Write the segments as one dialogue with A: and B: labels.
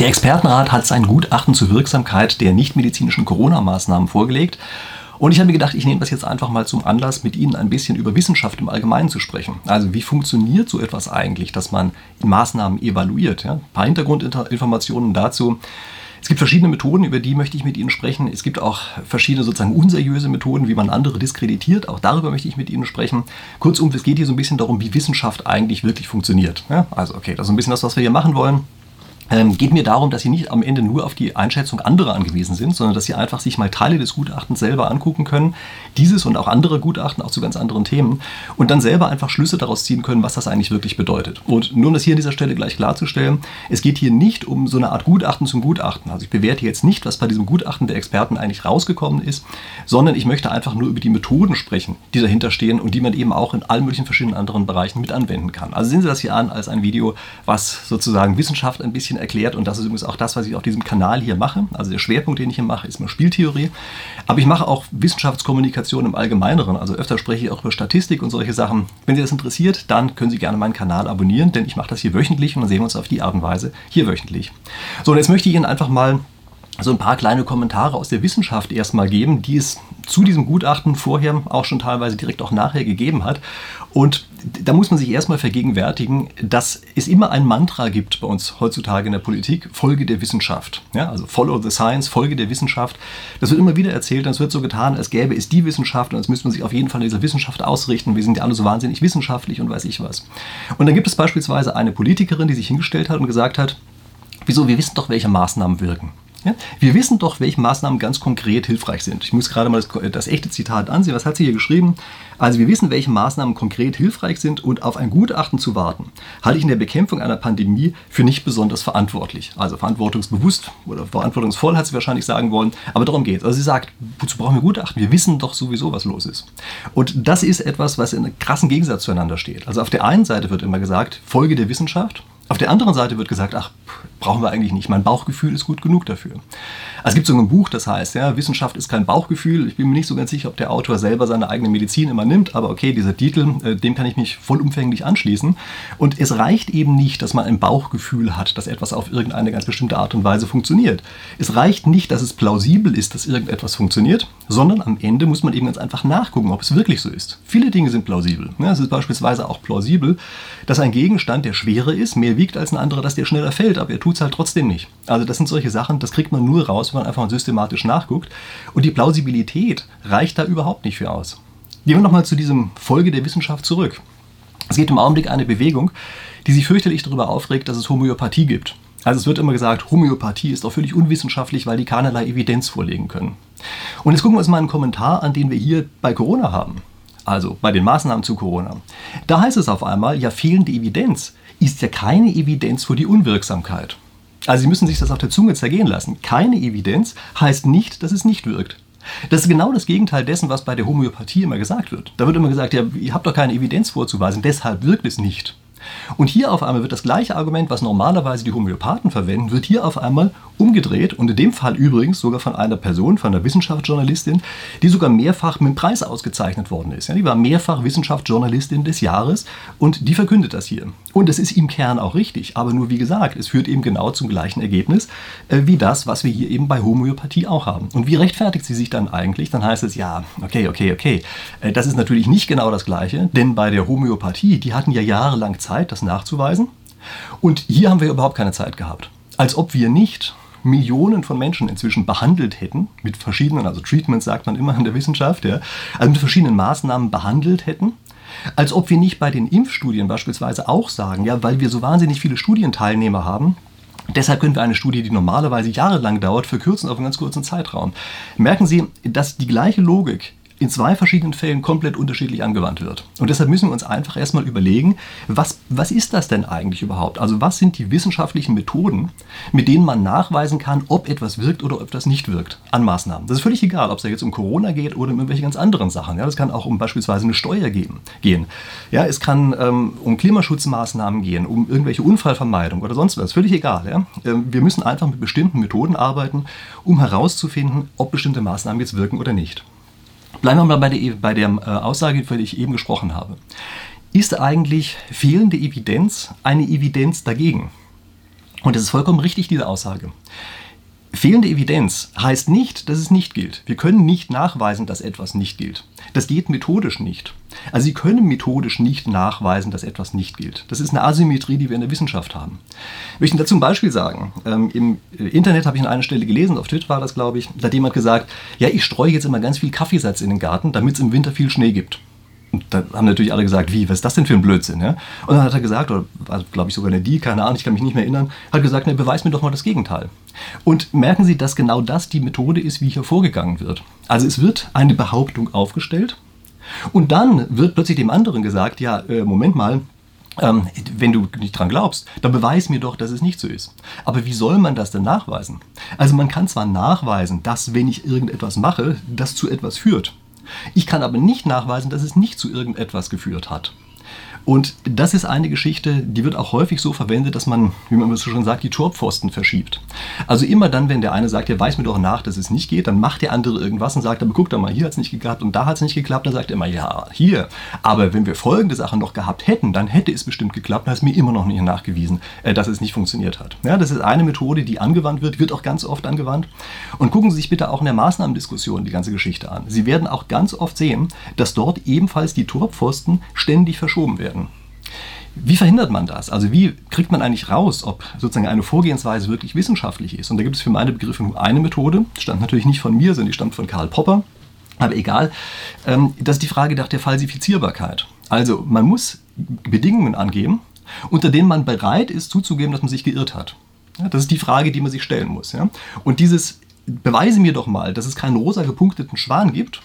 A: Der Expertenrat hat sein Gutachten zur Wirksamkeit der nichtmedizinischen Corona-Maßnahmen vorgelegt. Und ich habe mir gedacht, ich nehme das jetzt einfach mal zum Anlass, mit Ihnen ein bisschen über Wissenschaft im Allgemeinen zu sprechen. Also wie funktioniert so etwas eigentlich, dass man Maßnahmen evaluiert? Ja? Ein paar Hintergrundinformationen dazu. Es gibt verschiedene Methoden, über die möchte ich mit Ihnen sprechen. Es gibt auch verschiedene sozusagen unseriöse Methoden, wie man andere diskreditiert. Auch darüber möchte ich mit Ihnen sprechen. Kurzum, es geht hier so ein bisschen darum, wie Wissenschaft eigentlich wirklich funktioniert. Ja? Also okay, das ist ein bisschen das, was wir hier machen wollen ähm, geht mir darum, dass Sie nicht am Ende nur auf die Einschätzung anderer angewiesen sind, sondern dass Sie einfach sich mal Teile des Gutachtens selber angucken können, dieses und auch andere Gutachten, auch zu ganz anderen Themen, und dann selber einfach Schlüsse daraus ziehen können, was das eigentlich wirklich bedeutet. Und nur um das hier an dieser Stelle gleich klarzustellen, es geht hier nicht um so eine Art Gutachten zum Gutachten. Also ich bewerte jetzt nicht, was bei diesem Gutachten der Experten eigentlich rausgekommen ist, sondern ich möchte einfach nur über die Methoden sprechen, die dahinter stehen und die man eben auch in allen möglichen verschiedenen anderen Bereichen mit anwenden kann. Also sehen Sie das hier an als ein Video, was sozusagen Wissenschaft ein bisschen erklärt und das ist übrigens auch das, was ich auf diesem Kanal hier mache. Also der Schwerpunkt, den ich hier mache, ist mal Spieltheorie. Aber ich mache auch Wissenschaftskommunikation im Allgemeineren. Also öfter spreche ich auch über Statistik und solche Sachen. Wenn Sie das interessiert, dann können Sie gerne meinen Kanal abonnieren, denn ich mache das hier wöchentlich und dann sehen wir uns auf die Art und Weise hier wöchentlich. So, und jetzt möchte ich Ihnen einfach mal so ein paar kleine Kommentare aus der Wissenschaft erstmal geben, die es zu diesem Gutachten vorher auch schon teilweise direkt auch nachher gegeben hat. Und da muss man sich erstmal vergegenwärtigen, dass es immer ein Mantra gibt bei uns heutzutage in der Politik, Folge der Wissenschaft. Ja, also Follow the Science, Folge der Wissenschaft. Das wird immer wieder erzählt und es wird so getan, als gäbe es die Wissenschaft und als müsste man sich auf jeden Fall in dieser Wissenschaft ausrichten. Wir sind ja alle so wahnsinnig wissenschaftlich und weiß ich was. Und dann gibt es beispielsweise eine Politikerin, die sich hingestellt hat und gesagt hat, wieso, wir wissen doch, welche Maßnahmen wirken. Ja? Wir wissen doch, welche Maßnahmen ganz konkret hilfreich sind. Ich muss gerade mal das, das, echte Zitat ansehen. Was hat sie hier geschrieben? Also wir wissen, welche Maßnahmen konkret hilfreich sind und auf ein Gutachten zu warten, halte ich in der Bekämpfung einer Pandemie für nicht besonders verantwortlich. Also verantwortungsbewusst oder verantwortungsvoll hat sie wahrscheinlich sagen wollen, aber darum geht es. Also sie sagt, wozu brauchen wir Gutachten? Wir wissen doch sowieso, was los ist. Und das ist etwas, was in einem krassen Gegensatz zueinander steht. Also auf der einen Seite wird immer gesagt, Folge der Wissenschaft, auf der anderen Seite wird gesagt, ach, brauchen wir eigentlich nicht. Mein Bauchgefühl ist gut genug dafür. Also es gibt so ein Buch, das heißt, ja, Wissenschaft ist kein Bauchgefühl. Ich bin mir nicht so ganz sicher, ob der Autor selber seine eigene Medizin immer nimmt, aber okay, dieser Titel, äh, dem kann ich mich vollumfänglich anschließen. Und es reicht eben nicht, dass man ein Bauchgefühl hat, dass etwas auf irgendeine ganz bestimmte Art und Weise funktioniert. Es reicht nicht, dass es plausibel ist, dass irgendetwas funktioniert, sondern am Ende muss man eben ganz einfach nachgucken, ob es wirklich so ist. Viele Dinge sind plausibel. Ja, es ist beispielsweise auch plausibel, dass ein Gegenstand, der schwerer ist, mehr wiegt als ein anderer, dass der schneller fällt, aber er tut es halt trotzdem nicht. Also das sind solche Sachen, das kriegt man nur raus, wenn man einfach mal systematisch nachguckt. Und die Plausibilität reicht da überhaupt nicht für aus. Gehen wir nochmal zu diesem Folge der Wissenschaft zurück. Es gibt im Augenblick eine Bewegung, die sich fürchterlich darüber aufregt, dass es Homöopathie gibt. Also es wird immer gesagt, Homöopathie ist doch völlig unwissenschaftlich, weil die keinerlei Evidenz vorlegen können. Und jetzt gucken wir uns mal einen Kommentar an, den wir hier bei Corona haben. Also bei den Maßnahmen zu Corona. Da heißt es auf einmal, ja fehlende Evidenz ist ja keine Evidenz für die Unwirksamkeit. Also Sie müssen sich das auf der Zunge zergehen lassen. Keine Evidenz heißt nicht, dass es nicht wirkt. Das ist genau das Gegenteil dessen, was bei der Homöopathie immer gesagt wird. Da wird immer gesagt, ja, ihr habt doch keine Evidenz vorzuweisen, deshalb wirkt es nicht. Und hier auf einmal wird das gleiche Argument, was normalerweise die Homöopathen verwenden, wird hier auf einmal umgedreht und in dem Fall übrigens sogar von einer Person, von einer Wissenschaftsjournalistin, die sogar mehrfach mit dem Preis ausgezeichnet worden ist. Ja, die war mehrfach Wissenschaftsjournalistin des Jahres und die verkündet das hier. Und es ist im Kern auch richtig, aber nur wie gesagt, es führt eben genau zum gleichen Ergebnis äh, wie das, was wir hier eben bei Homöopathie auch haben. Und wie rechtfertigt sie sich dann eigentlich? Dann heißt es ja, okay, okay, okay, äh, das ist natürlich nicht genau das Gleiche, denn bei der Homöopathie, die hatten ja jahrelang Zeit, das nachzuweisen. Und hier haben wir überhaupt keine Zeit gehabt. Als ob wir nicht Millionen von Menschen inzwischen behandelt hätten, mit verschiedenen, also Treatments sagt man immer in der Wissenschaft, ja, also mit verschiedenen Maßnahmen behandelt hätten, als ob wir nicht bei den Impfstudien beispielsweise auch sagen, ja, weil wir so wahnsinnig viele Studienteilnehmer haben, Deshalb können wir eine Studie, die normalerweise jahrelang dauert, verkürzen auf einen ganz kurzen Zeitraum. Merken Sie, dass die gleiche Logik in zwei verschiedenen Fällen komplett unterschiedlich angewandt wird. Und deshalb müssen wir uns einfach erstmal überlegen, was, was ist das denn eigentlich überhaupt? Also was sind die wissenschaftlichen Methoden, mit denen man nachweisen kann, ob etwas wirkt oder ob etwas nicht wirkt an Maßnahmen. Das ist völlig egal, ob es da jetzt um Corona geht oder um irgendwelche ganz anderen Sachen. Ja, das kann auch um beispielsweise eine Steuer geben, gehen. Ja, es kann ähm, um Klimaschutzmaßnahmen gehen, um irgendwelche Unfallvermeidung oder sonst was. Völlig egal. Ja? Ähm, wir müssen einfach mit bestimmten Methoden arbeiten, um herauszufinden, ob bestimmte Maßnahmen jetzt wirken oder nicht. Bleiben wir mal bei der, bei der äh, Aussage, für die ich eben gesprochen habe. Ist eigentlich fehlende Evidenz eine Evidenz dagegen? Und das ist vollkommen richtig, diese Aussage. Fehlende Evidenz heißt nicht, dass es nicht gilt. Wir können nicht nachweisen, dass etwas nicht gilt. Das geht methodisch nicht. Also Sie können methodisch nicht nachweisen, dass etwas nicht gilt. Das ist eine Asymmetrie, die wir in der Wissenschaft haben. Ich möchte dazu ein Beispiel sagen. Ähm, Im Internet habe ich an einer Stelle gelesen, auf Twitter war das, glaube ich, da hat jemand gesagt, ja, ich streue jetzt immer ganz viel Kaffeesatz in den Garten, damit es im Winter viel Schnee gibt. Und da haben natürlich alle gesagt, wie, was ist das denn für ein Blödsinn? Ja? Und dann hat er gesagt, oder war glaube ich sogar eine Die, keine Ahnung, ich kann mich nicht mehr erinnern, hat gesagt, ne, beweis mir doch mal das Gegenteil. Und merken Sie, dass genau das die Methode ist, wie hier vorgegangen wird. Also es wird eine Behauptung aufgestellt und dann wird plötzlich dem anderen gesagt, ja, äh, Moment mal, ähm, wenn du nicht dran glaubst, dann beweis mir doch, dass es nicht so ist. Aber wie soll man das denn nachweisen? Also man kann zwar nachweisen, dass wenn ich irgendetwas mache, das zu etwas führt. Ich kann aber nicht nachweisen, dass es nicht zu irgendetwas geführt hat. Und das ist eine Geschichte, die wird auch häufig so verwendet, dass man, wie man so schon sagt, die Torpfosten verschiebt. Also immer dann, wenn der eine sagt, der weiß mir doch nach, dass es nicht geht, dann macht der andere irgendwas und sagt, aber guck doch mal, hier hat es nicht geklappt und da hat es nicht geklappt, dann sagt er immer, ja, hier. Aber wenn wir folgende Sachen noch gehabt hätten, dann hätte es bestimmt geklappt, dann ist mir immer noch nicht nachgewiesen, äh, dass es nicht funktioniert hat. Ja, das ist eine Methode, die angewandt wird, wird auch ganz oft angewandt. Und gucken Sie sich bitte auch in der Maßnahmendiskussion die ganze Geschichte an. Sie werden auch ganz oft sehen, dass dort ebenfalls die Torpfosten ständig verschoben werden. Wie verhindert man das? Also wie kriegt man eigentlich raus, ob sozusagen eine Vorgehensweise wirklich wissenschaftlich ist? Und da gibt es für meine Begriffe nur eine Methode, stammt natürlich nicht von mir, sondern die stammt von Karl Popper. Aber egal, ähm, das ist die Frage nach der Falsifizierbarkeit. Also man muss Bedingungen angeben, unter denen man bereit ist zuzugeben, dass man sich geirrt hat. Das ist die Frage, die man sich stellen muss. Und dieses beweise mir doch mal, dass es keinen rosa gepunkteten Schwan gibt,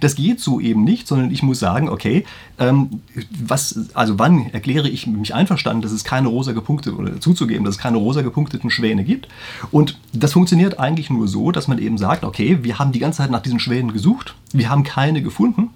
A: das geht so eben nicht, sondern ich muss sagen, okay, ähm, was, also wann erkläre ich mich einverstanden, dass es keine rosa gepunkteten oder zuzugeben, dass es keine rosa gepunkteten Schwäne gibt. Und das funktioniert eigentlich nur so, dass man eben sagt, okay, wir haben die ganze Zeit nach diesen Schwänen gesucht, wir haben keine gefunden.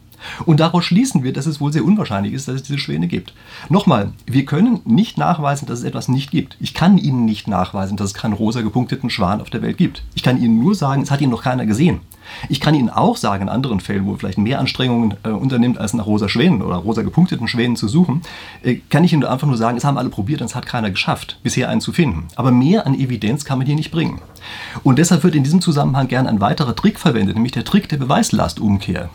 A: Und daraus schließen wir, dass es wohl sehr unwahrscheinlich ist, dass es diese Schwäne gibt. Nochmal, wir können nicht nachweisen, dass es etwas nicht gibt. Ich kann Ihnen nicht nachweisen, dass es keinen rosa gepunkteten Schwan auf der Welt gibt. Ich kann Ihnen nur sagen, es hat ihn noch keiner gesehen. Ich kann Ihnen auch sagen, in anderen Fällen, wo vielleicht mehr Anstrengungen äh, unternimmt, als nach rosa Schwänen oder rosa gepunkteten Schwänen zu suchen, äh, kann ich Ihnen einfach nur sagen, es haben alle probiert und es hat keiner geschafft, bisher einen zu finden. Aber mehr an Evidenz kann man hier nicht bringen. Und deshalb wird in diesem Zusammenhang gern ein weiterer Trick verwendet, nämlich der Trick der Beweislastumkehr.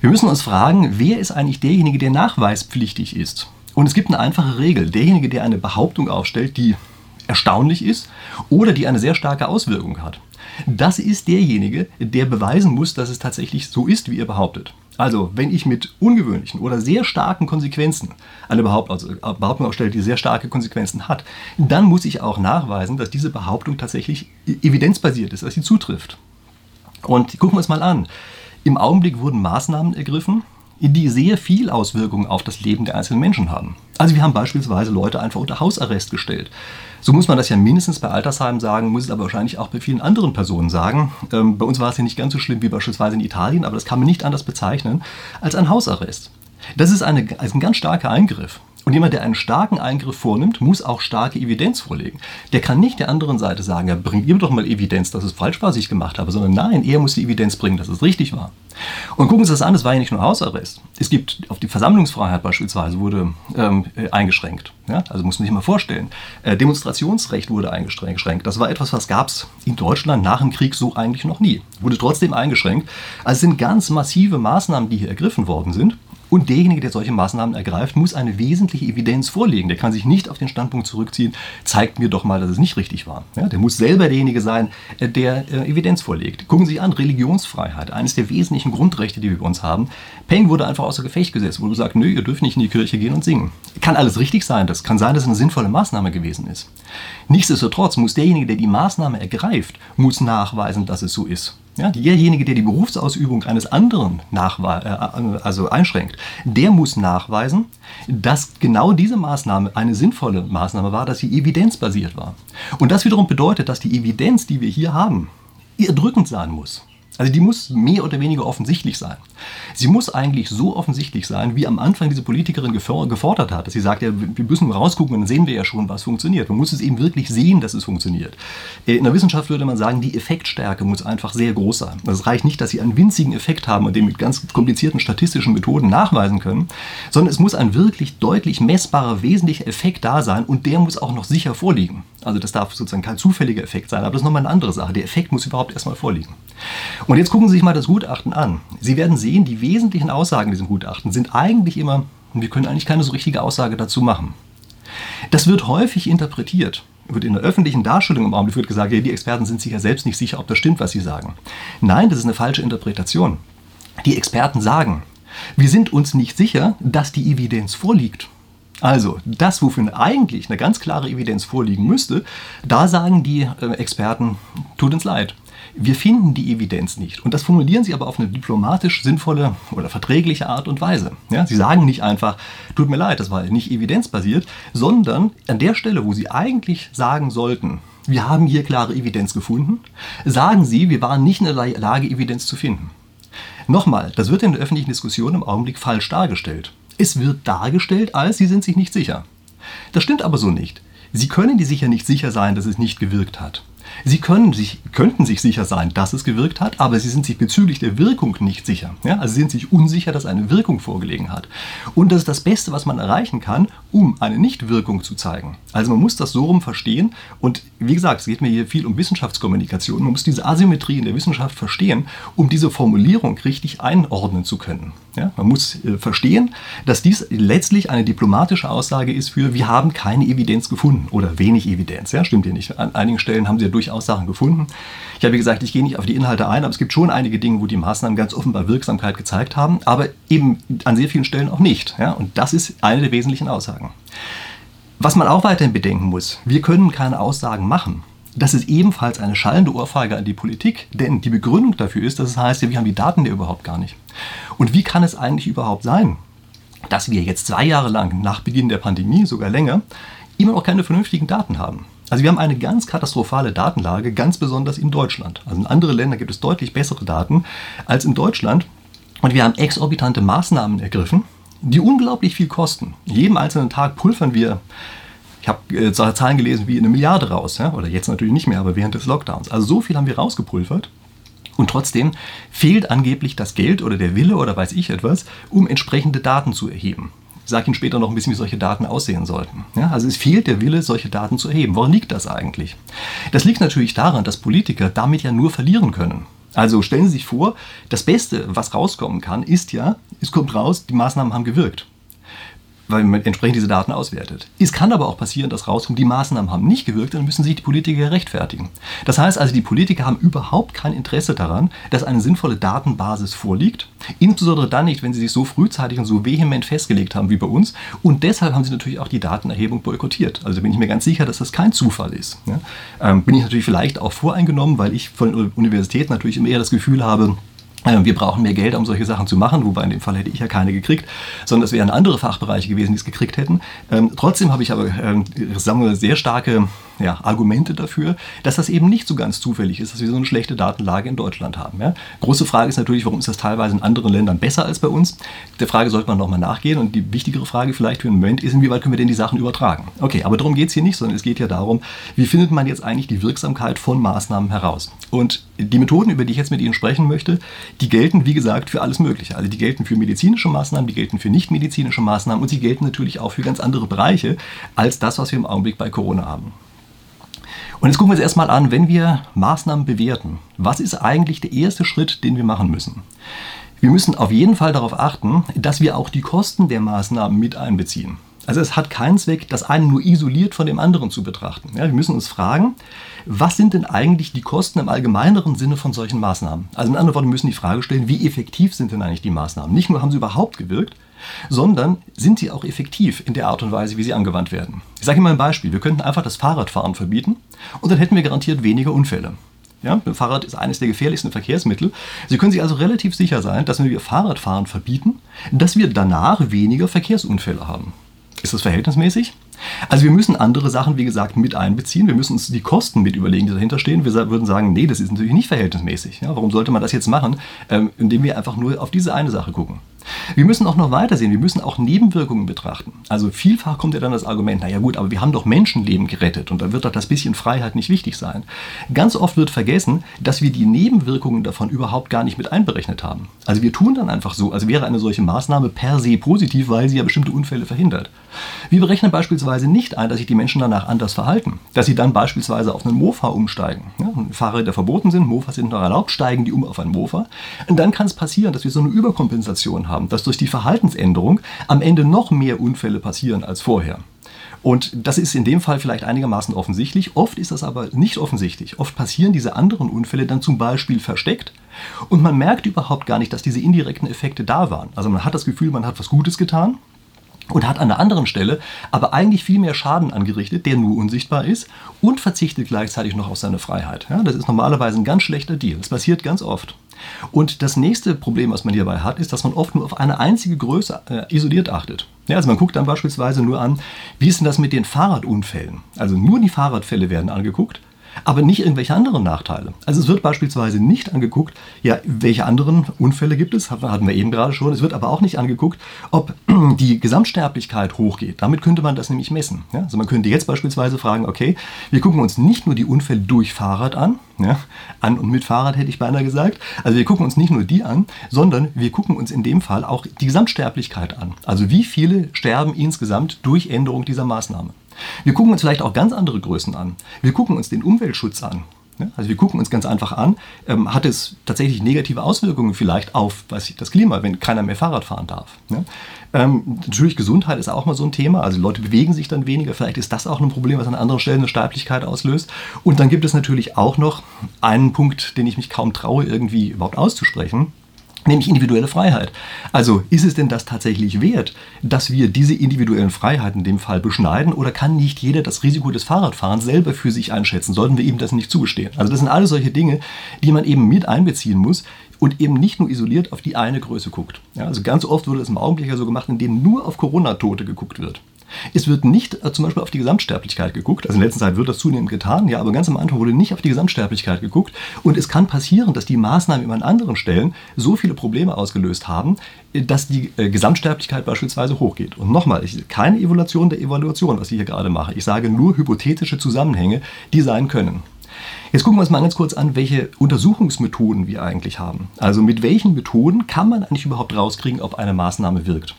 A: Wir müssen uns fragen, wer ist eigentlich derjenige, der nachweispflichtig ist? Und es gibt eine einfache Regel. Derjenige, der eine Behauptung aufstellt, die erstaunlich ist oder die eine sehr starke Auswirkung hat. Das ist derjenige, der beweisen muss, dass es tatsächlich so ist, wie er behauptet. Also, wenn ich mit ungewöhnlichen oder sehr starken Konsequenzen eine Behauptung, also Behauptung aufstelle, die sehr starke Konsequenzen hat, dann muss ich auch nachweisen, dass diese Behauptung tatsächlich evidenzbasiert ist, dass sie zutrifft. Und gucken wir uns mal an. Im Augenblick wurden Maßnahmen ergriffen, die sehr viel Auswirkungen auf das Leben der einzelnen Menschen haben. Also wir haben beispielsweise Leute einfach unter Hausarrest gestellt. So muss man das ja mindestens bei Altersheimen sagen, muss es aber wahrscheinlich auch bei vielen anderen Personen sagen. Ähm, bei uns war es ja nicht ganz so schlimm wie beispielsweise in Italien, aber das kann man nicht anders bezeichnen als ein Hausarrest. Das ist eine, also ein ganz starker Eingriff. Und jemand, der einen starken Eingriff vornimmt, muss auch starke Evidenz vorlegen. Der kann nicht der anderen Seite sagen, ja, bringt ihr doch mal Evidenz, dass es falsch war, was ich gemacht habe, sondern nein, er muss die Evidenz bringen, dass es richtig war. Und gucken Sie das an, es war ja nicht nur Hausarrest. Es gibt, auf die Versammlungsfreiheit beispielsweise wurde ähm, äh, eingeschränkt. Ja? Also muss man sich mal vorstellen. Äh, Demonstrationsrecht wurde eingeschränkt. Das war etwas, was gab es in Deutschland nach dem Krieg so eigentlich noch nie. Wurde trotzdem eingeschränkt. Also es sind ganz massive Maßnahmen, die hier ergriffen worden sind. Und derjenige, der solche Maßnahmen ergreift, muss eine wesentliche Evidenz vorlegen. Der kann sich nicht auf den Standpunkt zurückziehen, zeigt mir doch mal, dass es nicht richtig war. Ja, der muss selber derjenige sein, äh, der äh, Evidenz vorlegt. Gucken Sie sich an, Religionsfreiheit, eines der wesentlichen Grundrechte, die wir bei uns haben. Peng wurde einfach außer Gefecht gesetzt, wo du sagst, nö, ihr dürft nicht in die Kirche gehen und singen. Kann alles richtig sein, das kann sein, dass es eine sinnvolle Maßnahme gewesen ist. Nichtsdestotrotz muss derjenige, der die Maßnahme ergreift, muss nachweisen, dass es so ist. Ja, derjenige, der die Berufsausübung eines anderen äh, also einschränkt, der muss nachweisen, dass genau diese Maßnahme eine sinnvolle Maßnahme war, dass sie evidenzbasiert war. Und das wiederum bedeutet, dass die Evidenz, die wir hier haben, erdrückend sein muss. Also die muss mehr oder weniger offensichtlich sein. Sie muss eigentlich so offensichtlich sein, wie am Anfang diese Politikerin gefordert hat, sie sagt, ja, wir müssen rausgucken und dann sehen wir ja schon, was funktioniert. Man muss es eben wirklich sehen, dass es funktioniert. Äh, in der Wissenschaft würde man sagen, die Effektstärke muss einfach sehr groß sein. Also es reicht nicht, dass Sie einen winzigen Effekt haben und den mit ganz komplizierten statistischen Methoden nachweisen können, sondern es muss ein wirklich deutlich messbarer, wesentlicher Effekt da sein und der muss auch noch sicher vorliegen. Also das darf sozusagen kein zufälliger Effekt sein, aber das ist nochmal eine andere Sache. Der Effekt muss überhaupt erstmal vorliegen. Und jetzt gucken Sie sich mal das Gutachten an. Sie werden sehen, die wesentlichen Aussagen in diesem Gutachten sind eigentlich immer, wir können eigentlich keine so richtige Aussage dazu machen. Das wird häufig interpretiert. Wird in der öffentlichen Darstellung im Augenblick wird gesagt, ja, die Experten sind sich ja selbst nicht sicher, ob das stimmt, was sie sagen. Nein, das ist eine falsche Interpretation. Die Experten sagen, wir sind uns nicht sicher, dass die Evidenz vorliegt. Also, das, wofür eigentlich eine ganz klare Evidenz vorliegen müsste, da sagen die äh, Experten, tut uns leid. Wir finden die Evidenz nicht. Und das formulieren sie aber auf eine diplomatisch sinnvolle oder verträgliche Art und Weise. Ja, sie sagen nicht einfach, tut mir leid, das war nicht evidenzbasiert, sondern an der Stelle, wo sie eigentlich sagen sollten, wir haben hier klare Evidenz gefunden, sagen sie, wir waren nicht in der Lage, Evidenz zu finden. Nochmal, das wird in der öffentlichen Diskussion im Augenblick falsch dargestellt. Es wird dargestellt, als sie sind sich nicht sicher. Das stimmt aber so nicht. Sie können die sicher nicht sicher sein, dass es nicht gewirkt hat. Sie können sich, könnten sich sicher sein, dass es gewirkt hat, aber sie sind sich bezüglich der Wirkung nicht sicher. Ja? Also sie sind sich unsicher, dass eine Wirkung vorgelegen hat. Und das ist das Beste, was man erreichen kann, um eine Nichtwirkung zu zeigen. Also man muss das so rum verstehen. Und wie gesagt, es geht mir hier viel um Wissenschaftskommunikation. Man muss diese Asymmetrie in der Wissenschaft verstehen, um diese Formulierung richtig einordnen zu können. Ja? Man muss äh, verstehen, dass dies letztlich eine diplomatische Aussage ist für, wir haben keine Evidenz gefunden oder wenig Evidenz. Ja? Stimmt ja nicht. An einigen Stellen haben sie ja durchaus Sachen gefunden. Ich habe gesagt, ich gehe nicht auf die Inhalte ein, aber es gibt schon einige Dinge, wo die Maßnahmen ganz offenbar Wirksamkeit gezeigt haben, aber eben an sehr vielen Stellen auch nicht. Ja? Und das ist eine der wesentlichen Aussagen. Was man auch weiterhin bedenken muss, wir können keine Aussagen machen. Das ist ebenfalls eine schallende Ohrfeige an die Politik, denn die Begründung dafür ist, dass es heißt, wir haben die Daten ja überhaupt gar nicht. Und wie kann es eigentlich überhaupt sein, dass wir jetzt zwei Jahre lang nach Beginn der Pandemie, sogar länger, immer noch keine vernünftigen Daten haben? Also wir haben eine ganz katastrophale Datenlage, ganz besonders in Deutschland. Also in anderen Ländern gibt es deutlich bessere Daten als in Deutschland. Und wir haben exorbitante Maßnahmen ergriffen, die unglaublich viel kosten. Jeden einzelnen Tag pulvern wir, ich habe äh, Zahlen gelesen, wie eine Milliarde raus. Oder jetzt natürlich nicht mehr, aber während des Lockdowns. Also so viel haben wir rausgepulvert. Und trotzdem fehlt angeblich das Geld oder der Wille oder weiß ich etwas, um entsprechende Daten zu erheben. Ich sage Ihnen später noch ein bisschen, wie solche Daten aussehen sollten. Ja, also es fehlt der Wille, solche Daten zu erheben. Woran liegt das eigentlich? Das liegt natürlich daran, dass Politiker damit ja nur verlieren können. Also stellen Sie sich vor, das Beste, was rauskommen kann, ist ja, es kommt raus, die Maßnahmen haben gewirkt weil man entsprechend diese Daten auswertet. Es kann aber auch passieren, dass rauskommt, die Maßnahmen haben nicht gewirkt, dann müssen sich die Politiker rechtfertigen. Das heißt also, die Politiker haben überhaupt kein Interesse daran, dass eine sinnvolle Datenbasis vorliegt, insbesondere dann nicht, wenn sie sich so frühzeitig und so vehement festgelegt haben wie bei uns. Und deshalb haben sie natürlich auch die Datenerhebung boykottiert. Also bin ich mir ganz sicher, dass das kein Zufall ist. Ja? Ähm, bin ich natürlich vielleicht auch voreingenommen, weil ich von den Universitäten natürlich immer eher das Gefühl habe, wir brauchen mehr Geld, um solche Sachen zu machen, wobei in dem Fall hätte ich ja keine gekriegt, sondern es wären andere Fachbereiche gewesen, die es gekriegt hätten. Ähm, trotzdem habe ich aber ähm, sagen sehr starke ja, Argumente dafür, dass das eben nicht so ganz zufällig ist, dass wir so eine schlechte Datenlage in Deutschland haben. Ja? Große Frage ist natürlich, warum ist das teilweise in anderen Ländern besser als bei uns? Der Frage sollte man nochmal nachgehen und die wichtigere Frage vielleicht für den Moment ist, inwieweit können wir denn die Sachen übertragen? Okay, aber darum geht es hier nicht, sondern es geht ja darum, wie findet man jetzt eigentlich die Wirksamkeit von Maßnahmen heraus? Und die Methoden, über die ich jetzt mit Ihnen sprechen möchte, die gelten, wie gesagt, für alles Mögliche. Also die gelten für medizinische Maßnahmen, die gelten für nichtmedizinische Maßnahmen und sie gelten natürlich auch für ganz andere Bereiche als das, was wir im Augenblick bei Corona haben. Und jetzt gucken wir uns erstmal an, wenn wir Maßnahmen bewerten, was ist eigentlich der erste Schritt, den wir machen müssen? Wir müssen auf jeden Fall darauf achten, dass wir auch die Kosten der Maßnahmen mit einbeziehen. Also es hat keinen Zweck, das eine nur isoliert von dem anderen zu betrachten. Ja, wir müssen uns fragen, was sind denn eigentlich die Kosten im allgemeineren Sinne von solchen Maßnahmen? Also in anderen Worten, wir müssen die Frage stellen, wie effektiv sind denn eigentlich die Maßnahmen? Nicht nur haben sie überhaupt gewirkt, sondern sind sie auch effektiv in der Art und Weise, wie sie angewandt werden. Ich sage Ihnen mal ein Beispiel. Wir könnten einfach das Fahrradfahren verbieten und dann hätten wir garantiert weniger Unfälle. Ja, ein Fahrrad ist eines der gefährlichsten Verkehrsmittel. Sie können sich also relativ sicher sein, dass wenn wir Fahrradfahren verbieten, dass wir danach weniger Verkehrsunfälle haben. Ist das verhältnismäßig? Also wir müssen andere Sachen, wie gesagt, mit einbeziehen. Wir müssen uns die Kosten mit überlegen, die dahinter stehen. Wir würden sagen, nee, das ist natürlich nicht verhältnismäßig. Ja, warum sollte man das jetzt machen, ähm, indem wir einfach nur auf diese eine Sache gucken? Wir müssen auch noch weitersehen, wir müssen auch Nebenwirkungen betrachten. Also vielfach kommt ja dann das Argument, naja gut, aber wir haben doch Menschenleben gerettet und dann wird doch das bisschen Freiheit nicht wichtig sein. Ganz oft wird vergessen, dass wir die Nebenwirkungen davon überhaupt gar nicht mit einberechnet haben. Also wir tun dann einfach so, als wäre eine solche Maßnahme per se positiv, weil sie ja bestimmte Unfälle verhindert. Wir berechnen beispielsweise nicht ein, dass sich die Menschen danach anders verhalten. Dass sie dann beispielsweise auf einen Mofa umsteigen. Ja, Fahrräder verboten sind, Mofas sind noch erlaubt, steigen die um auf einen Mofa. Und dann kann es passieren, dass wir so eine Überkompensation haben, dass durch die Verhaltensänderung am Ende noch mehr Unfälle passieren als vorher. Und das ist in dem Fall vielleicht einigermaßen offensichtlich. Oft ist das aber nicht offensichtlich. Oft passieren diese anderen Unfälle dann zum Beispiel versteckt. Und man merkt überhaupt gar nicht, dass diese indirekten Effekte da waren. Also man hat das Gefühl, man hat was Gutes getan, und hat an einer anderen Stelle aber eigentlich viel mehr Schaden angerichtet, der nur unsichtbar ist und verzichtet gleichzeitig noch auf seine Freiheit. Ja, das ist normalerweise ein ganz schlechter Deal. Das passiert ganz oft. Und das nächste Problem, was man hierbei hat, ist, dass man oft nur auf eine einzige Größe äh, isoliert achtet. Ja, also man guckt dann beispielsweise nur an, wie ist denn das mit den Fahrradunfällen? Also nur die Fahrradfälle werden angeguckt aber nicht irgendwelche anderen Nachteile. Also es wird beispielsweise nicht angeguckt, ja, welche anderen Unfälle gibt es, hatten wir eben gerade schon. Es wird aber auch nicht angeguckt, ob die Gesamtsterblichkeit hochgeht. Damit könnte man das nämlich messen. Ja? Also man könnte jetzt beispielsweise fragen, okay, wir gucken uns nicht nur die Unfälle durch Fahrrad an, ja, an und mit Fahrrad hätte ich beinahe gesagt. Also wir gucken uns nicht nur die an, sondern wir gucken uns in dem Fall auch die Gesamtsterblichkeit an. Also wie viele sterben insgesamt durch Änderung dieser Maßnahme. Wir gucken uns vielleicht auch ganz andere Größen an. Wir gucken uns den Umweltschutz an. Also wir gucken uns ganz einfach an, ähm, hat es tatsächlich negative Auswirkungen vielleicht auf was, das Klima, wenn keiner mehr Fahrrad fahren darf. Ne? Ähm, natürlich Gesundheit ist auch mal so ein Thema, also Leute bewegen sich dann weniger, vielleicht ist das auch ein Problem, was an anderen Stellen eine Sterblichkeit auslöst. Und dann gibt es natürlich auch noch einen Punkt, den ich mich kaum traue, irgendwie überhaupt auszusprechen nämlich individuelle Freiheit. Also ist es denn das tatsächlich wert, dass wir diese individuellen Freiheiten in dem Fall beschneiden oder kann nicht jeder das Risiko des Fahrradfahrens selber für sich einschätzen? Sollten wir ihm das nicht zugestehen? Also das sind alles solche Dinge, die man eben mit einbeziehen muss und eben nicht nur isoliert auf die eine Größe guckt. Ja, also ganz oft wurde es im Augenblick ja so gemacht, indem nur auf Corona-Tote geguckt wird. Es wird nicht äh, zum Beispiel auf die Gesamtsterblichkeit geguckt. Also in letzter Zeit wird das zunehmend getan, ja, aber ganz am Anfang wurde nicht auf die Gesamtsterblichkeit geguckt. Und es kann passieren, dass die Maßnahmen an anderen Stellen so viele Probleme ausgelöst haben, äh, dass die äh, Gesamtsterblichkeit beispielsweise hochgeht. Und nochmal, keine Evaluation der Evaluation, was ich hier gerade mache. Ich sage nur hypothetische Zusammenhänge, die sein können. Jetzt gucken wir uns mal ganz kurz an, welche Untersuchungsmethoden wir eigentlich haben. Also mit welchen Methoden kann man eigentlich überhaupt rauskriegen, ob eine Maßnahme wirkt.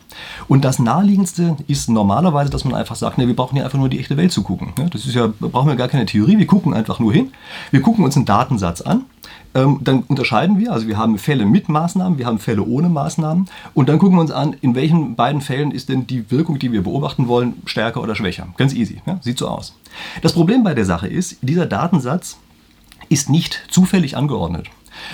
A: Und das naheliegendste ist normalerweise, dass man einfach sagt, ne, wir brauchen ja einfach nur die echte Welt zu gucken. Das ist ja, brauchen wir gar keine Theorie, wir gucken einfach nur hin. Wir gucken uns einen Datensatz an ähm, dann unterscheiden wir, also wir haben Fälle mit Maßnahmen, wir haben Fälle ohne Maßnahmen und dann gucken wir uns an, in welchen beiden Fällen ist denn die Wirkung, die wir beobachten wollen, stärker oder schwächer. Ganz easy, ja? sieht so aus. Das Problem bei der Sache ist, dieser Datensatz ist nicht zufällig angeordnet,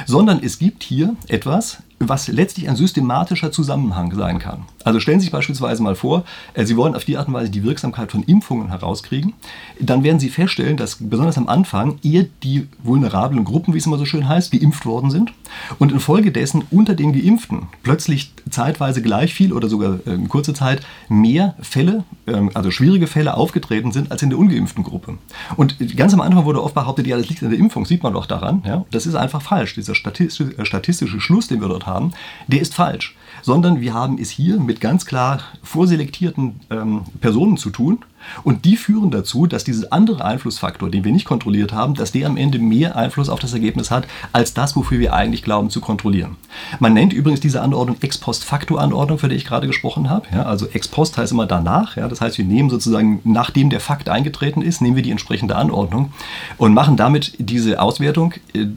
A: sondern es gibt hier etwas, was letztlich ein systematischer Zusammenhang sein kann. Also stellen Sie sich beispielsweise mal vor, äh, Sie wollen auf die Art und Weise die Wirksamkeit von Impfungen herauskriegen, dann werden Sie feststellen, dass besonders am Anfang eher die vulnerablen Gruppen, wie es immer so schön heißt, geimpft worden sind und infolgedessen unter den Geimpften plötzlich zeitweise gleich viel oder sogar äh, in kurzer Zeit mehr Fälle, ähm, also schwierige Fälle aufgetreten sind als in der ungeimpften Gruppe. Und ganz am Anfang wurde oft behauptet, ja, das liegt an der Impfung, sieht man doch daran. Ja? Das ist einfach falsch. Dieser statistische, statistische Schluss, den wir dort haben, der ist falsch. Sondern wir haben es hier mit ganz klar vorselektierten ähm, Personen zu tun und die führen dazu, dass dieser andere Einflussfaktor, den wir nicht kontrolliert haben, dass der am Ende mehr Einfluss auf das Ergebnis hat, als das, wofür wir eigentlich glauben zu kontrollieren. Man nennt übrigens diese Anordnung Ex-Post-Facto-Anordnung, für die ich gerade gesprochen habe. Ja, also Ex-Post heißt immer danach. Ja, das heißt, wir nehmen sozusagen, nachdem der Fakt eingetreten ist, nehmen wir die entsprechende Anordnung und machen damit diese Auswertung.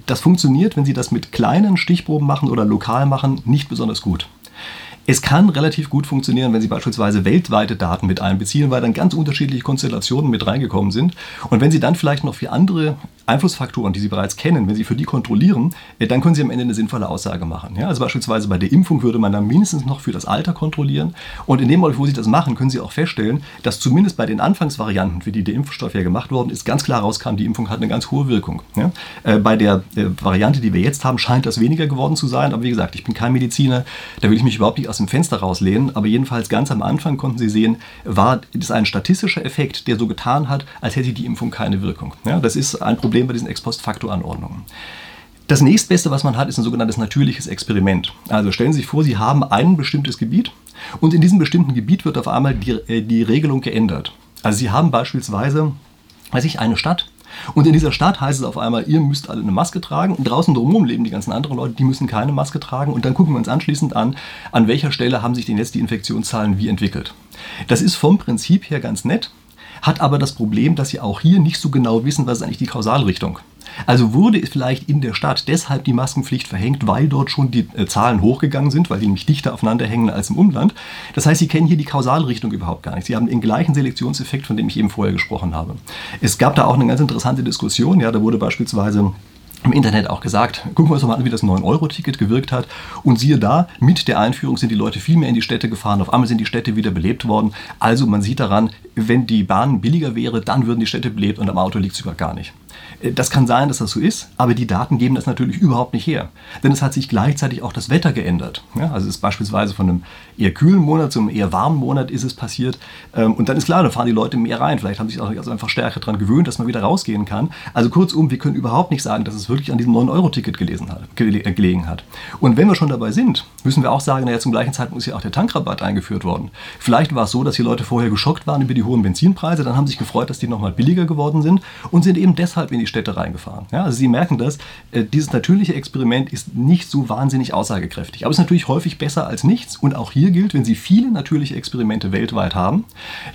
A: Das funktioniert, wenn Sie das mit kleinen Stichproben machen oder lokal machen, nicht besonders gut. Es kann relativ gut funktionieren, wenn Sie beispielsweise weltweite Daten mit einbeziehen, weil dann ganz unterschiedliche Konstellationen mit reingekommen sind. Und wenn Sie dann vielleicht noch für andere Einflussfaktoren, die Sie bereits kennen, wenn Sie für die kontrollieren, äh, dann können Sie am Ende eine sinnvolle Aussage machen. Ja, also beispielsweise bei der Impfung würde man dann mindestens noch für das Alter kontrollieren. Und in dem Moment, wo Sie das machen, können Sie auch feststellen, dass zumindest bei den Anfangsvarianten, für die der Impfstoff ja gemacht worden ist, ganz klar rauskam, die Impfung hat eine ganz hohe Wirkung. Ja, äh, bei der äh, Variante, die wir jetzt haben, scheint das weniger geworden zu sein. Aber wie gesagt, ich bin kein Mediziner, da will ich mich überhaupt nicht aus dem Fenster rauslehnen. Aber jedenfalls ganz am Anfang konnten Sie sehen, war das ein statistischer Effekt, der so getan hat, als hätte die Impfung keine Wirkung. Ja, das ist ein Problem bei diesen Ex-Post-Facto-Anordnungen. Das nächstbeste, was man hat, ist ein sogenanntes natürliches Experiment. Also stellen Sie sich vor, Sie haben ein bestimmtes Gebiet und in diesem bestimmten Gebiet wird auf einmal die, äh, die Regelung geändert. Also Sie haben beispielsweise, weiß ich, eine Stadt und in dieser Stadt heißt es auf einmal, ihr müsst alle eine Maske tragen. Und draußen drumherum leben die ganzen anderen Leute, die müssen keine Maske tragen. Und dann gucken wir uns anschließend an, an welcher Stelle haben sich denn jetzt die Infektionszahlen wie entwickelt. Das ist vom Prinzip her ganz nett, hat aber das Problem, dass sie auch hier nicht so genau wissen, was ist eigentlich die Kausalrichtung. Also wurde vielleicht in der Stadt deshalb die Maskenpflicht verhängt, weil dort schon die äh, Zahlen hochgegangen sind, weil die nämlich dichter aufeinander hängen als im Umland. Das heißt, Sie kennen hier die Kausalrichtung überhaupt gar nicht. Sie haben den gleichen Selektionseffekt, von dem ich eben vorher gesprochen habe. Es gab da auch eine ganz interessante Diskussion. Ja, da wurde beispielsweise im Internet auch gesagt, gucken wir uns mal an, wie das 9-Euro-Ticket gewirkt hat. Und siehe da, mit der Einführung sind die Leute viel mehr in die Städte gefahren. Auf einmal sind die Städte wieder belebt worden. Also man sieht daran, wenn die Bahn billiger wäre, dann würden die Städte belebt und am Auto liegt es sogar gar nicht. Das kann sein, dass das so ist, aber die Daten geben das natürlich überhaupt nicht her. Denn es hat sich gleichzeitig auch das Wetter geändert. Ja, also es ist beispielsweise von einem eher kühlen Monat zum eher warmen Monat ist es passiert. Ähm, und dann ist klar, da fahren die Leute mehr rein. Vielleicht haben sich auch einfach stärker daran gewöhnt, dass man wieder rausgehen kann. Also kurzum, wir können überhaupt nicht sagen, dass es wirklich an diesem 9-Euro-Ticket äh, gelegen hat. Und wenn wir schon dabei sind, müssen wir auch sagen, naja, zum gleichen Zeitpunkt ist ja auch der Tankrabatt eingeführt worden. Vielleicht war es so, dass die Leute vorher geschockt waren über die hohen Benzinpreise, dann haben sich gefreut, dass die nochmal billiger geworden sind und sind eben deshalb in die Städte reingefahren. Ja, also Sie merken das, äh, dieses natürliche Experiment ist nicht so wahnsinnig aussagekräftig. Aber es ist natürlich häufig besser als nichts. Und auch hier gilt, wenn Sie viele natürliche Experimente weltweit haben,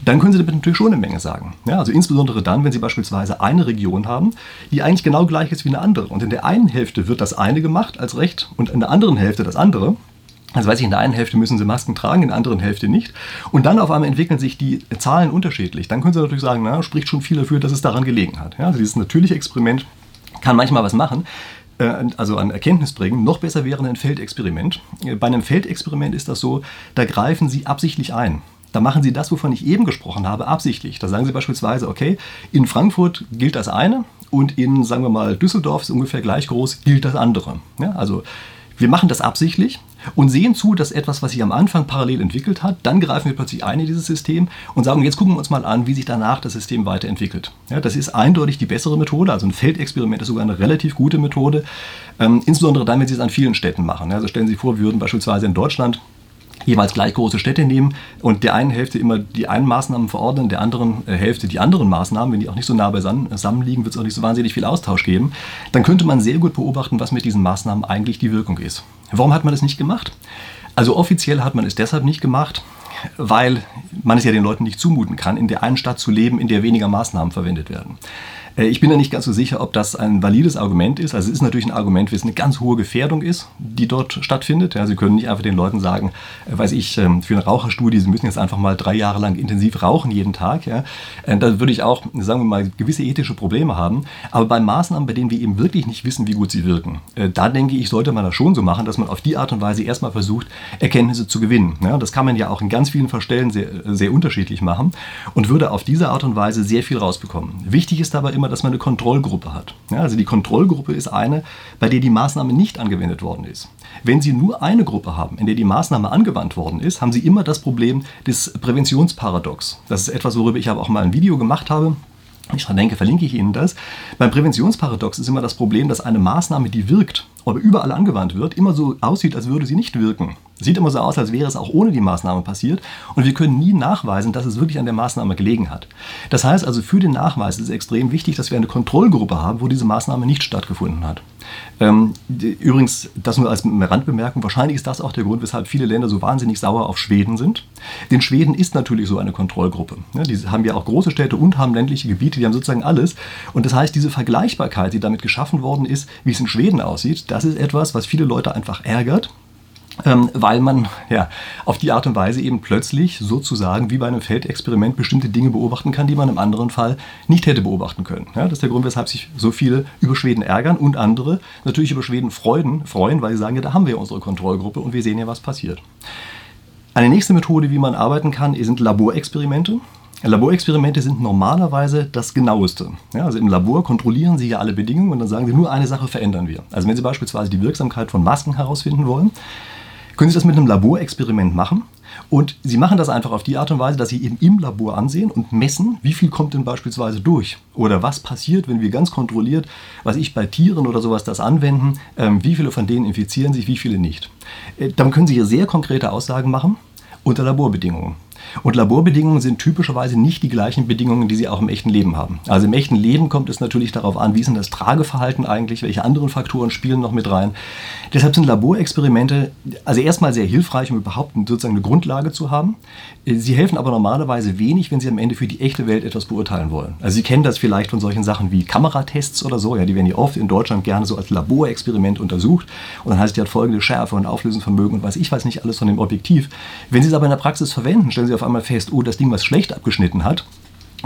A: dann können Sie damit natürlich schon eine Menge sagen. Ja, also insbesondere dann, wenn Sie beispielsweise eine Region haben, die eigentlich genau gleich ist wie eine andere. Und in der einen Hälfte wird das eine gemacht als Recht und in der anderen Hälfte das andere. Also weiß ich, in der einen Hälfte müssen sie Masken tragen, in der anderen Hälfte nicht. Und dann auf einmal entwickeln sich die Zahlen unterschiedlich. Dann können sie natürlich sagen, na, spricht schon viel dafür, dass es daran gelegen hat. Ja, also dieses natürliche Experiment kann manchmal was machen, äh, also an Erkenntnis bringen. Noch besser wäre ein Feldexperiment. Äh, bei einem Feldexperiment ist das so, da greifen Sie absichtlich ein. Da machen Sie das, wovon ich eben gesprochen habe, absichtlich. Da sagen Sie beispielsweise, okay, in Frankfurt gilt das eine und in, sagen wir mal, Düsseldorf ist ungefähr gleich groß, gilt das andere. Ja, also wir machen das absichtlich und sehen zu, dass etwas, was sich am Anfang parallel entwickelt hat, dann greifen wir plötzlich ein in dieses System und sagen, jetzt gucken wir uns mal an, wie sich danach das System weiterentwickelt. Ja, das ist eindeutig die bessere Methode, also ein Feldexperiment ist sogar eine relativ gute Methode, ähm, insbesondere dann, wenn Sie es an vielen Städten machen. Also stellen Sie sich vor, wir würden beispielsweise in Deutschland jeweils gleich große Städte nehmen und der einen Hälfte immer die einen Maßnahmen verordnen, der anderen äh, Hälfte die anderen Maßnahmen, wenn die auch nicht so nah beisammen liegen, wird es auch nicht so wahnsinnig viel Austausch geben, dann könnte man sehr gut beobachten, was mit diesen Maßnahmen eigentlich die Wirkung ist. Warum hat man das nicht gemacht? Also offiziell hat man es deshalb nicht gemacht, weil man es ja den Leuten nicht zumuten kann, in der einen Stadt zu leben, in der weniger Maßnahmen verwendet werden. Äh, ich bin ja nicht ganz so sicher, ob das ein valides Argument ist. Also es ist natürlich ein Argument, wenn es eine ganz hohe Gefährdung ist, die dort stattfindet. Ja, Sie können nicht einfach den Leuten sagen, äh, weiß ich, ähm, für eine Raucherstudie, Sie müssen jetzt einfach mal drei Jahre lang intensiv rauchen jeden Tag. Ja. Äh, da würde ich auch, sagen wir mal, gewisse ethische Probleme haben. Aber bei Maßnahmen, bei denen wir eben wirklich nicht wissen, wie gut sie wirken, da denke ich, sollte man das schon so machen, dass man auf die Art und Weise erstmal versucht, Erkenntnisse zu gewinnen. Ja, das kann man ja auch in ganz vielen Verstellen sehr, sehr unterschiedlich machen und würde auf diese Art und Weise sehr viel rausbekommen. Wichtig ist aber immer, immer, dass man eine Kontrollgruppe hat. Ja, also die Kontrollgruppe ist eine, bei der die Maßnahme nicht angewendet worden ist. Wenn Sie nur eine Gruppe haben, in der die Maßnahme angewandt worden ist, haben Sie immer das Problem des Präventionsparadox. Das ist etwas, worüber ich aber auch mal ein Video gemacht habe. Ich denke, verlinke ich Ihnen das. Beim Präventionsparadox ist immer das Problem, dass eine Maßnahme, die wirkt, aber überall angewandt wird, immer so aussieht, als würde sie nicht wirken. Sieht immer so aus, als wäre es auch ohne die Maßnahme passiert und wir können nie nachweisen, dass es wirklich an der Maßnahme gelegen hat. Das heißt also, für den Nachweis ist es extrem wichtig, dass wir eine Kontrollgruppe haben, wo diese Maßnahme nicht stattgefunden hat. Ähm, übrigens, das nur als Randbemerkung, wahrscheinlich ist das auch der Grund, weshalb viele Länder so wahnsinnig sauer auf Schweden sind. Denn Schweden ist natürlich so eine Kontrollgruppe. Ja, die haben ja auch große Städte und haben ländliche Gebiete, die haben sozusagen alles. Und das heißt, diese Vergleichbarkeit, die damit geschaffen worden ist, wie es in Schweden aussieht, das ist etwas, was viele Leute einfach ärgert ähm, weil man ja, auf die Art und Weise eben plötzlich sozusagen wie bei einem Feldexperiment bestimmte Dinge beobachten kann, die man im anderen Fall nicht hätte beobachten können. Ja, das ist der Grund, weshalb sich so viele über Schweden ärgern und andere natürlich über Schweden freuen, freuen, weil sie sagen, ja, da haben wir unsere Kontrollgruppe und wir sehen ja, was passiert. Eine nächste Methode, wie man arbeiten kann, sind Laborexperimente. Laborexperimente sind normalerweise das Genaueste. Ja, also im Labor kontrollieren Sie ja alle Bedingungen und dann sagen Sie, nur eine Sache verändern wir. Also wenn Sie beispielsweise die Wirksamkeit von Masken herausfinden wollen, können Sie das mit einem Laborexperiment machen. Und Sie machen das einfach auf die Art und Weise, dass Sie eben im Labor ansehen und messen, wie viel kommt denn beispielsweise durch. Oder was passiert, wenn wir ganz kontrolliert, was ich bei Tieren oder sowas das anwenden, ähm, wie viele von denen infizieren sich, wie viele nicht. Äh, dann können Sie hier sehr konkrete Aussagen machen unter Laborbedingungen. Und Laborbedingungen sind typischerweise nicht die gleichen Bedingungen, die sie auch im echten Leben haben. Also im echten Leben kommt es natürlich darauf an, wie ist denn das Trageverhalten eigentlich, welche anderen Faktoren spielen noch mit rein. Deshalb sind Laborexperimente also erstmal sehr hilfreich, um überhaupt sozusagen eine Grundlage zu haben. Sie helfen aber normalerweise wenig, wenn Sie am Ende für die echte Welt etwas beurteilen wollen. Also Sie kennen das vielleicht von solchen Sachen wie Kameratests oder so. Ja, die werden ja oft in Deutschland gerne so als Laborexperiment untersucht. Und dann heißt es, die hat folgende Schärfe und Auflösungsvermögen und weiß ich weiß nicht alles von dem Objektiv. Wenn Sie es aber in der Praxis verwenden, stellen Sie auf einmal fest, oh, das Ding, was schlecht abgeschnitten hat,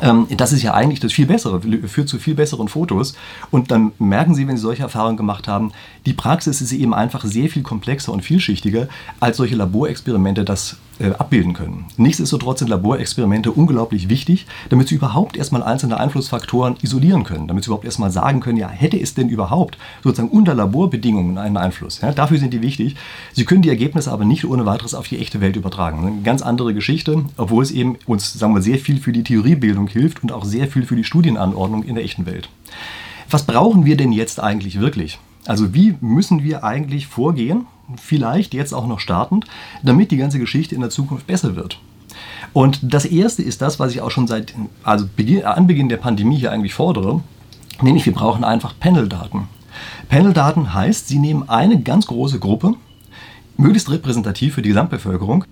A: ähm, das ist ja eigentlich das viel Bessere, führt zu viel besseren Fotos. Und dann merken Sie, wenn Sie solche Erfahrungen gemacht haben, die Praxis ist eben einfach sehr viel komplexer und vielschichtiger, als solche Laborexperimente das äh, abbilden können. Nichtsdestotrotz sind Laborexperimente unglaublich wichtig, damit Sie überhaupt erstmal einzelne Einflussfaktoren isolieren können, damit Sie überhaupt erstmal sagen können, ja, hätte es denn überhaupt sozusagen unter Laborbedingungen einen Einfluss? Ja, dafür sind die wichtig. Sie können die Ergebnisse aber nicht ohne weiteres auf die echte Welt übertragen. Eine ganz andere Geschichte, obwohl es eben uns, sagen wir, sehr viel für die Theoriebildung hilft und auch sehr viel für die Studienanordnung in der echten Welt. Was brauchen wir denn jetzt eigentlich wirklich? Also wie müssen wir eigentlich vorgehen, vielleicht jetzt auch noch startend, damit die ganze Geschichte in der Zukunft besser wird? Und das Erste ist das, was ich auch schon seit also Beginn, Anbeginn der Pandemie hier eigentlich fordere, nämlich wir brauchen einfach Panel-Daten. Panel-Daten heißt, Sie nehmen eine ganz große Gruppe, möglichst repräsentativ für die Gesamtbevölkerung,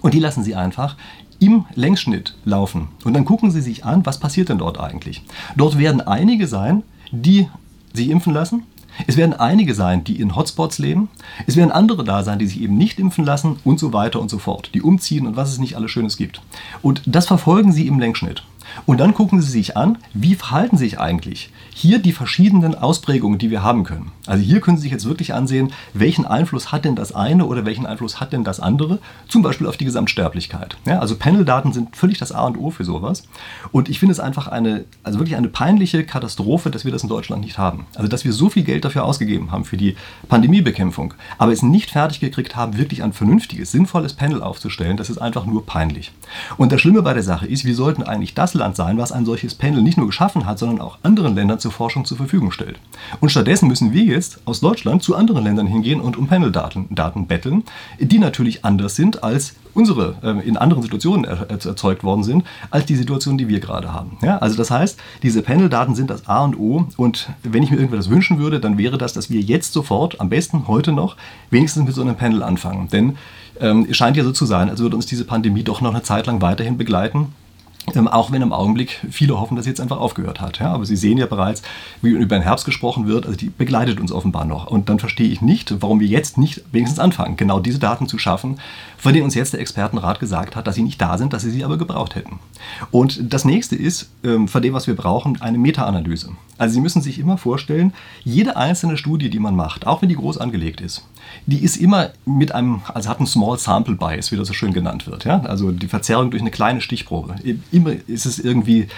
A: und die lassen Sie einfach im Längsschnitt laufen. Und dann gucken Sie sich an, was passiert denn dort eigentlich. Dort werden einige sein, die sich impfen lassen. Es werden einige sein, die in Hotspots leben. Es werden andere da sein, die sich eben nicht impfen lassen und so weiter und so fort. Die umziehen und was es nicht alles Schönes gibt. Und das verfolgen Sie im Längsschnitt. Und dann gucken Sie sich an, wie verhalten sich eigentlich hier die verschiedenen Ausprägungen, die wir haben können. Also hier können Sie sich jetzt wirklich ansehen, welchen Einfluss hat denn das eine oder welchen Einfluss hat denn das andere, zum Beispiel auf die Gesamtsterblichkeit. Ja, also Paneldaten sind völlig das A und O für sowas. Und ich finde es einfach eine, also wirklich eine peinliche Katastrophe, dass wir das in Deutschland nicht haben. Also dass wir so viel Geld dafür ausgegeben haben für die Pandemiebekämpfung, aber es nicht fertig gekriegt haben, wirklich ein vernünftiges, sinnvolles Panel aufzustellen, das ist einfach nur peinlich. Und das Schlimme bei der Sache ist, wir sollten eigentlich das Land sein, was ein solches Panel nicht nur geschaffen hat, sondern auch anderen Ländern zur Forschung zur Verfügung stellt. Und stattdessen müssen wir jetzt aus Deutschland zu anderen Ländern hingehen und um Panel-Daten Daten betteln, die natürlich anders sind als unsere äh, in anderen Situationen er, erzeugt worden sind, als die Situation, die wir gerade haben. Ja, also das heißt, diese Panel-Daten sind das A und O und wenn ich mir irgendwas wünschen würde, dann wäre das, dass wir jetzt sofort, am besten heute noch, wenigstens mit so einem Panel anfangen. Denn ähm, es scheint ja so zu sein, als würde uns diese Pandemie doch noch eine Zeit lang weiterhin begleiten. Ähm, auch wenn im Augenblick viele hoffen, dass jetzt einfach aufgehört hat. Ja, aber Sie sehen ja bereits, wie über den Herbst gesprochen wird, also die begleitet uns offenbar noch. Und dann verstehe ich nicht, warum wir jetzt nicht wenigstens anfangen, genau diese Daten zu schaffen, von denen uns jetzt der Expertenrat gesagt hat, dass sie nicht da sind, dass sie sie aber gebraucht hätten. Und das nächste ist, ähm, von dem, was wir brauchen, eine Meta-Analyse. Also Sie müssen sich immer vorstellen, jede einzelne Studie, die man macht, auch wenn die groß angelegt ist, die ist immer mit einem, also hat einen Small Sample Bias, wie das so schön genannt wird. Ja? Also die Verzerrung durch eine kleine Stichprobe. Immer ist es irgendwie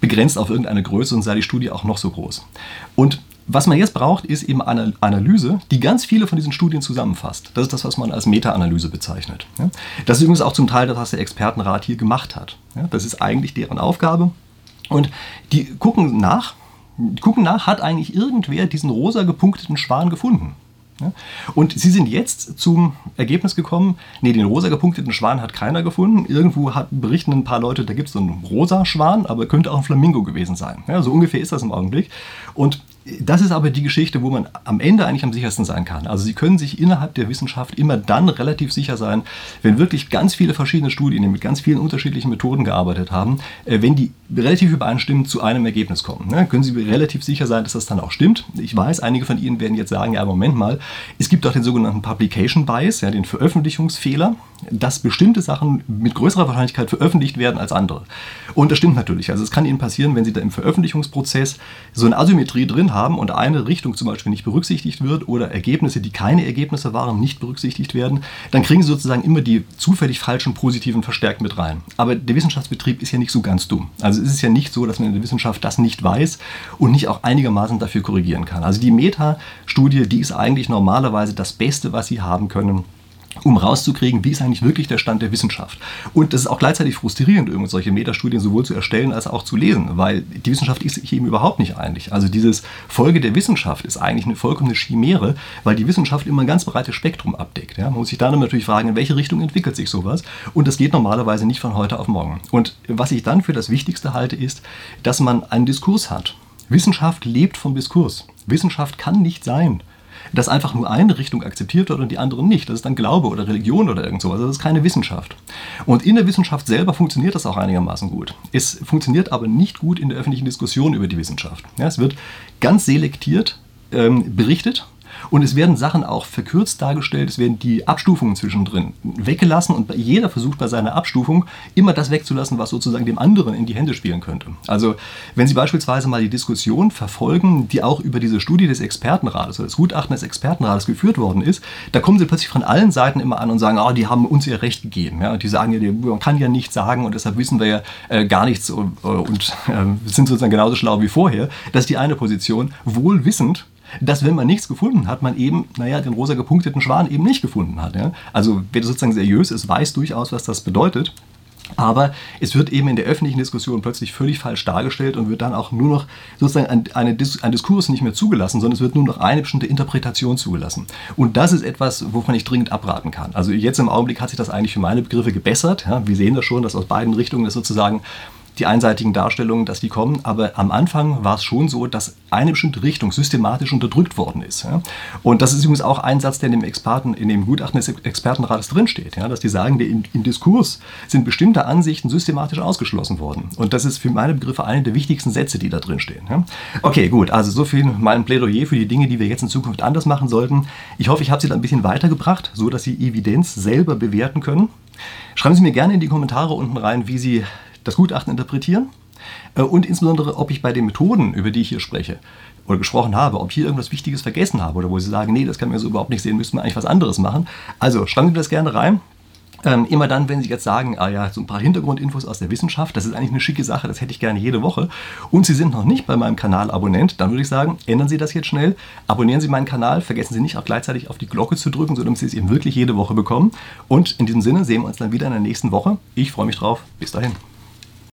A: begrenzt auf irgendeine Größe und sei die Studie auch noch so groß. Und was man jetzt braucht, ist eben eine Analyse, die ganz viele von diesen Studien zusammenfasst. Das ist das, was man als Meta-Analyse bezeichnet. Das ist übrigens auch zum Teil das, was der Expertenrat hier gemacht hat. Das ist eigentlich deren Aufgabe. Und die gucken nach, gucken nach, hat eigentlich irgendwer diesen rosa gepunkteten Schwan gefunden? Und sie sind jetzt zum Ergebnis gekommen, nee, den rosa gepunkteten Schwan hat keiner gefunden. Irgendwo hat, berichten ein paar Leute, da gibt es so einen rosa Schwan, aber könnte auch ein Flamingo gewesen sein. Ja, so ungefähr ist das im Augenblick. Und das ist aber die Geschichte, wo man am Ende eigentlich am sichersten sein kann. Also Sie können sich innerhalb der Wissenschaft immer dann relativ sicher sein, wenn wirklich ganz viele verschiedene Studien, die mit ganz vielen unterschiedlichen Methoden gearbeitet haben, äh, wenn die relativ übereinstimmend zu einem Ergebnis kommen. Ne? Können Sie relativ sicher sein, dass das dann auch stimmt. Ich weiß, einige von Ihnen werden jetzt sagen, ja, Moment mal, es gibt doch den sogenannten Publication Bias, ja, den Veröffentlichungsfehler, dass bestimmte Sachen mit größerer Wahrscheinlichkeit veröffentlicht werden als andere. Und das stimmt natürlich. Also es kann Ihnen passieren, wenn Sie da im Veröffentlichungsprozess so eine Asymmetrie drin haben und eine Richtung zum Beispiel nicht berücksichtigt wird oder Ergebnisse, die keine Ergebnisse waren, nicht berücksichtigt werden, dann kriegen Sie sozusagen immer die zufällig falschen positiven verstärkt mit rein. Aber der Wissenschaftsbetrieb ist ja nicht so ganz dumm. Also es ist ja nicht so, dass man in der Wissenschaft das nicht weiß und nicht auch einigermaßen dafür korrigieren kann. Also die Meta-Studie, die ist eigentlich normalerweise das Beste, was Sie haben können um rauszukriegen, wie ist eigentlich wirklich der Stand der Wissenschaft. Und das ist auch gleichzeitig frustrierend, irgendwelche solche Metastudien sowohl zu erstellen als auch zu lesen, weil die Wissenschaft ist sich eben überhaupt nicht einig. Also dieses Folge der Wissenschaft ist eigentlich eine vollkommene Chimäre, weil die Wissenschaft immer ein ganz breites Spektrum abdeckt. Ja? Man muss sich dann natürlich fragen, in welche Richtung entwickelt sich sowas. Und das geht normalerweise nicht von heute auf morgen. Und was ich dann für das Wichtigste halte, ist, dass man einen Diskurs hat. Wissenschaft lebt vom Diskurs. Wissenschaft kann nicht sein, dass einfach nur eine Richtung akzeptiert wird und die andere nicht. Das ist dann Glaube oder Religion oder irgend sowas. Das ist keine Wissenschaft. Und in der Wissenschaft selber funktioniert das auch einigermaßen gut. Es funktioniert aber nicht gut in der öffentlichen Diskussion über die Wissenschaft. Ja, es wird ganz selektiert ähm, berichtet und es werden Sachen auch verkürzt dargestellt, es werden die Abstufungen zwischendrin weggelassen und jeder versucht bei seiner Abstufung immer das wegzulassen, was sozusagen dem anderen in die Hände spielen könnte. Also wenn Sie beispielsweise mal die Diskussion verfolgen, die auch über diese Studie des Expertenrates oder das Gutachten des Expertenrates geführt worden ist, da kommen Sie plötzlich von allen Seiten immer an und sagen, oh, die haben uns ihr Recht gegeben. Ja? Die sagen, ja, man kann ja nichts sagen und deshalb wissen wir ja äh, gar nichts und, und äh, sind sozusagen genauso schlau wie vorher. Das ist die eine Position, wohl wissend, dass wenn man nichts gefunden hat, man eben, naja, den rosa gepunkteten Schwan eben nicht gefunden hat. Ja? Also wer sozusagen seriös ist, weiß durchaus, was das bedeutet. Aber es wird eben in der öffentlichen Diskussion plötzlich völlig falsch dargestellt und wird dann auch nur noch sozusagen ein, eine, ein Diskurs nicht mehr zugelassen, sondern es wird nur noch eine bestimmte Interpretation zugelassen. Und das ist etwas, wovon ich dringend abraten kann. Also jetzt im Augenblick hat sich das eigentlich für meine Begriffe gebessert. Ja, wir sehen das schon, dass aus beiden Richtungen es sozusagen die einseitigen Darstellungen, dass die kommen. Aber am Anfang war es schon so, dass eine bestimmte Richtung systematisch unterdrückt worden ist. Und das ist übrigens auch ein Satz, der in dem Experten, in dem Gutachten des Expertenrates drinsteht, dass die sagen, im, Diskurs sind bestimmte Ansichten systematisch ausgeschlossen worden. Und das ist für meine Begriffe eine der wichtigsten Sätze, die da drin stehen. Ja? Okay, gut, also so viel mein Plädoyer für die Dinge, die wir jetzt in Zukunft anders machen sollten. Ich hoffe, ich habe Sie da ein bisschen weitergebracht, so dass Sie Evidenz selber bewerten können. Schreiben Sie mir gerne in die Kommentare unten rein, wie Sie das Gutachten interpretieren äh, und insbesondere, ob ich bei den Methoden, über die ich hier spreche oder gesprochen habe, ob ich hier irgendwas Wichtiges vergessen habe oder wo Sie sagen, nee, das kann mir so überhaupt nicht sehen, müssten wir eigentlich was anderes machen. Also schreiben Sie das gerne rein. Ähm, immer dann, wenn Sie jetzt sagen, ah ja, so ein paar Hintergrundinfos aus der Wissenschaft, das ist eigentlich eine schicke Sache, das hätte ich gerne jede Woche. Und Sie sind noch nicht bei meinem Kanal Abonnent, dann würde ich sagen, ändern Sie das jetzt schnell, abonnieren Sie meinen Kanal, vergessen Sie nicht auch gleichzeitig auf die Glocke zu drücken, sodass Sie es eben wirklich jede Woche bekommen. Und in diesem Sinne sehen wir uns dann wieder in der nächsten Woche. Ich freue mich drauf. Bis dahin.